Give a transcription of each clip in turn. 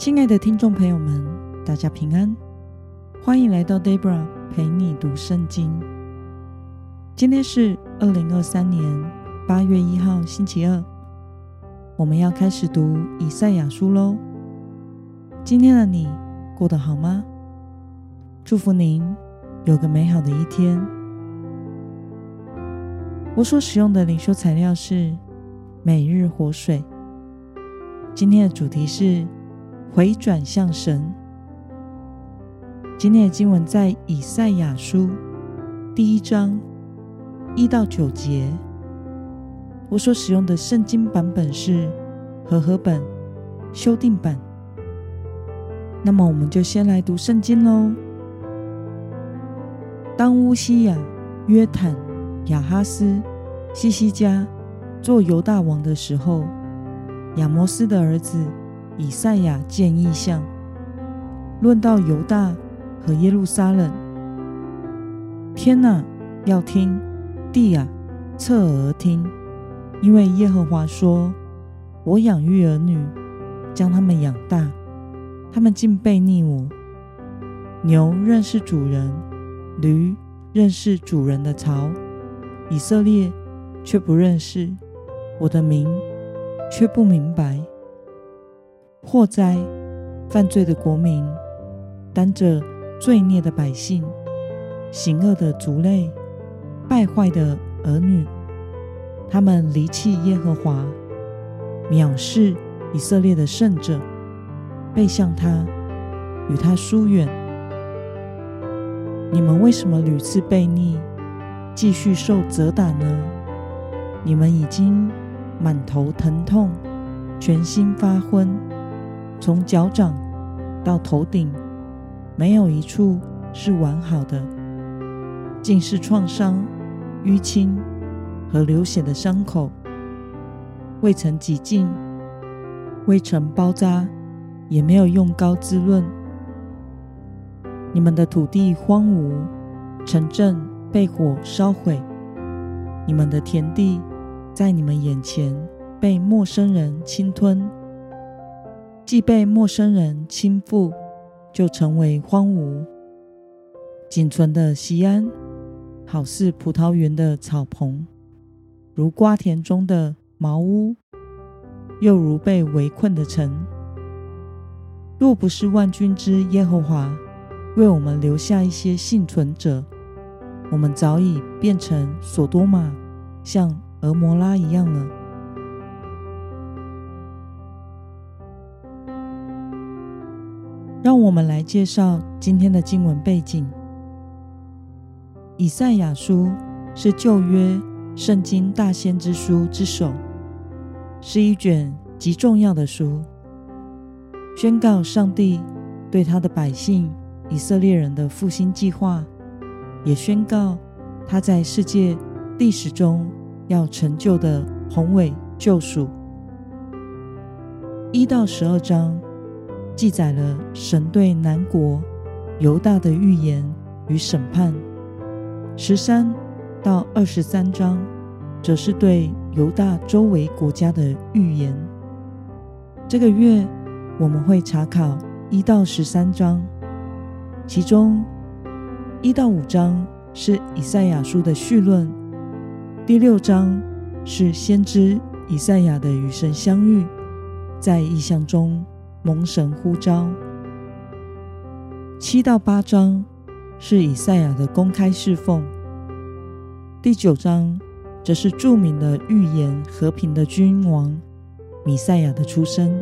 亲爱的听众朋友们，大家平安，欢迎来到 Debra 陪你读圣经。今天是二零二三年八月一号，星期二，我们要开始读以赛亚书喽。今天的你过得好吗？祝福您有个美好的一天。我所使用的灵修材料是每日活水。今天的主题是。回转向神。今天的经文在以赛亚书第一章一到九节。我所使用的圣经版本是和合本修订版。那么，我们就先来读圣经喽。当乌西雅、约坦、亚哈斯、西西家做犹大王的时候，亚摩斯的儿子。以赛亚见异象，论到犹大和耶路撒冷，天哪，要听；地啊，侧耳听。因为耶和华说：“我养育儿女，将他们养大，他们竟悖逆我。牛认识主人，驴认识主人的槽，以色列却不认识，我的名却不明白。”祸灾！犯罪的国民，担着罪孽的百姓，行恶的族类，败坏的儿女，他们离弃耶和华，藐视以色列的圣者，背向他，与他疏远。你们为什么屡次悖逆，继续受责打呢？你们已经满头疼痛，全心发昏。从脚掌到头顶，没有一处是完好的，尽是创伤、淤青和流血的伤口，未曾洁净，未曾包扎，也没有用膏滋润。你们的土地荒芜，城镇被火烧毁，你们的田地在你们眼前被陌生人侵吞。既被陌生人倾覆，就成为荒芜。仅存的锡安，好似葡萄园的草棚，如瓜田中的茅屋，又如被围困的城。若不是万军之耶和华为我们留下一些幸存者，我们早已变成所多玛，像俄摩拉一样了。我们来介绍今天的经文背景。以赛亚书是旧约圣经大先知书之首，是一卷极重要的书，宣告上帝对他的百姓以色列人的复兴计划，也宣告他在世界历史中要成就的宏伟救赎。一到十二章。记载了神对南国犹大的预言与审判，十三到二十三章则是对犹大周围国家的预言。这个月我们会查考一到十三章，其中一到五章是以赛亚书的序论，第六章是先知以赛亚的与神相遇，在异象中。蒙神呼召，七到八章是以赛亚的公开侍奉，第九章则是著名的预言和平的君王米赛亚的出生，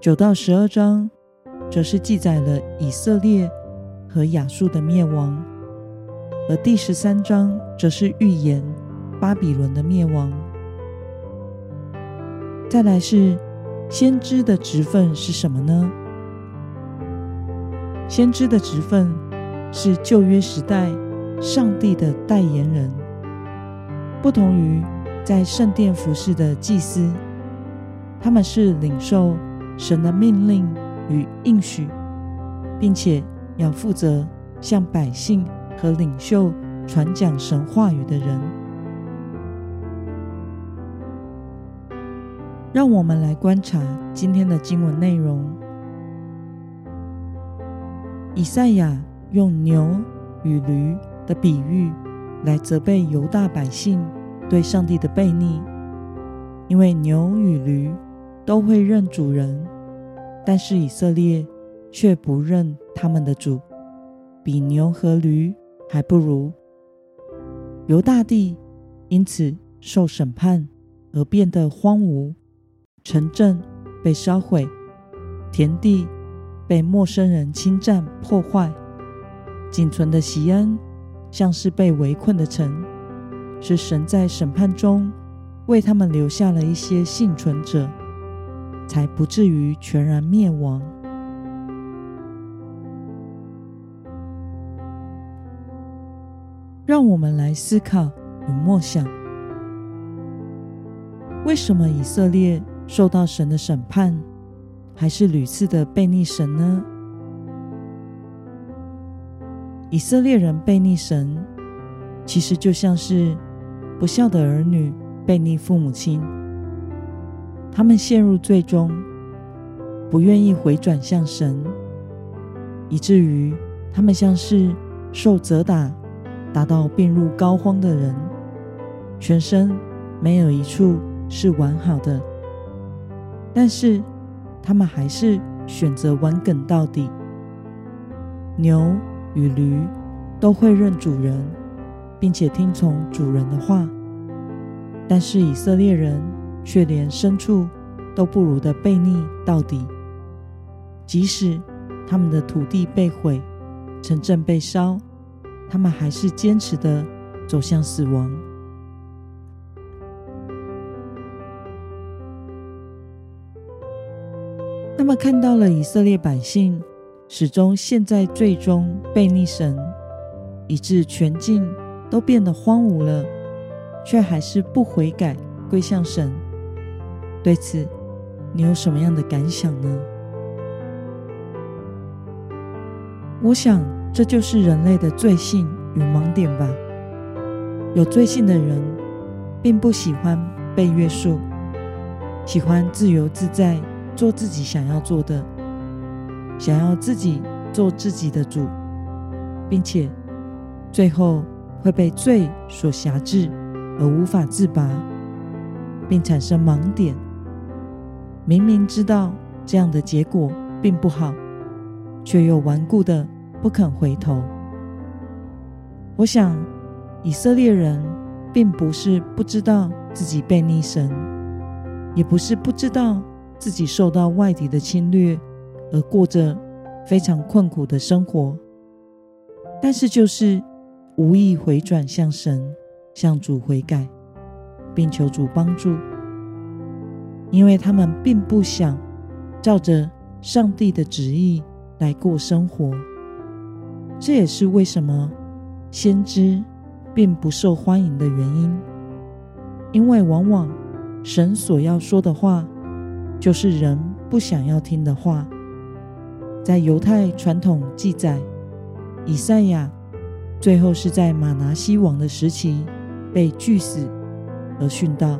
九到十二章则是记载了以色列和亚述的灭亡，而第十三章则是预言巴比伦的灭亡。再来是。先知的职分是什么呢？先知的职分是旧约时代上帝的代言人，不同于在圣殿服侍的祭司，他们是领受神的命令与应许，并且要负责向百姓和领袖传讲神话语的人。让我们来观察今天的经文内容。以赛亚用牛与驴的比喻来责备犹大百姓对上帝的悖逆，因为牛与驴都会认主人，但是以色列却不认他们的主，比牛和驴还不如。犹大地因此受审判而变得荒芜，城镇被烧毁，田地被陌生人侵占破坏，仅存的锡安像是被围困的城，是神在审判中为他们留下了一些幸存者，才不至于全然灭亡。让我们来思考与默想：为什么以色列受到神的审判，还是屡次的悖逆神呢？以色列人悖逆神，其实就像是不孝的儿女悖逆父母亲，他们陷入罪中，不愿意回转向神，以至于他们像是受责打。达到病入膏肓的人，全身没有一处是完好的，但是他们还是选择顽梗到底。牛与驴都会认主人，并且听从主人的话，但是以色列人却连牲畜都不如的悖逆到底。即使他们的土地被毁，城镇被烧。他们还是坚持的走向死亡。那么，看到了以色列百姓始终陷在罪中，悖逆神，以致全境都变得荒芜了，却还是不悔改归向神。对此，你有什么样的感想呢？我想。这就是人类的罪性与盲点吧。有罪性的人，并不喜欢被约束，喜欢自由自在，做自己想要做的，想要自己做自己的主，并且最后会被罪所辖制而无法自拔，并产生盲点。明明知道这样的结果并不好，却又顽固的。不肯回头。我想，以色列人并不是不知道自己被逆神，也不是不知道自己受到外敌的侵略而过着非常困苦的生活，但是就是无意回转向神，向主悔改，并求主帮助，因为他们并不想照着上帝的旨意来过生活。这也是为什么先知并不受欢迎的原因，因为往往神所要说的话，就是人不想要听的话。在犹太传统记载，以赛亚最后是在马拿西王的时期被拒死而殉道。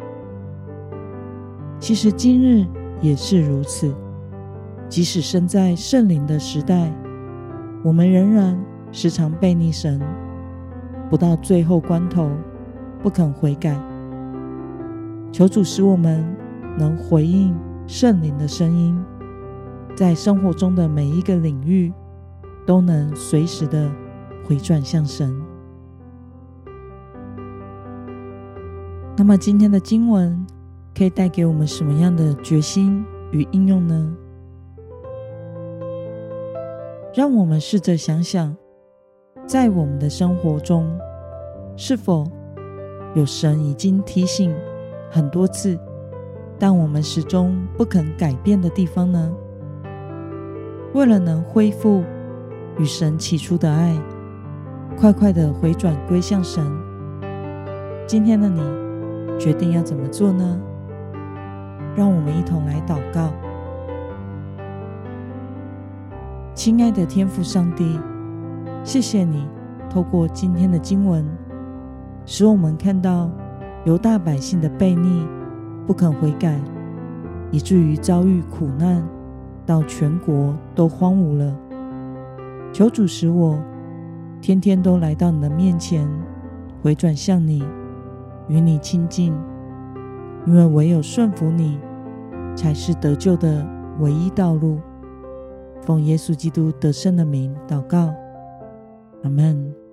其实今日也是如此，即使身在圣灵的时代。我们仍然时常悖逆神，不到最后关头不肯悔改。求主使我们能回应圣灵的声音，在生活中的每一个领域都能随时的回转向神。那么今天的经文可以带给我们什么样的决心与应用呢？让我们试着想想，在我们的生活中，是否有神已经提醒很多次，但我们始终不肯改变的地方呢？为了能恢复与神起初的爱，快快的回转归向神，今天的你决定要怎么做呢？让我们一同来祷告。亲爱的天父上帝，谢谢你透过今天的经文，使我们看到犹大百姓的悖逆，不肯悔改，以至于遭遇苦难，到全国都荒芜了。求主使我天天都来到你的面前，回转向你，与你亲近，因为唯有顺服你，才是得救的唯一道路。奉耶稣基督得胜的名祷告，阿门。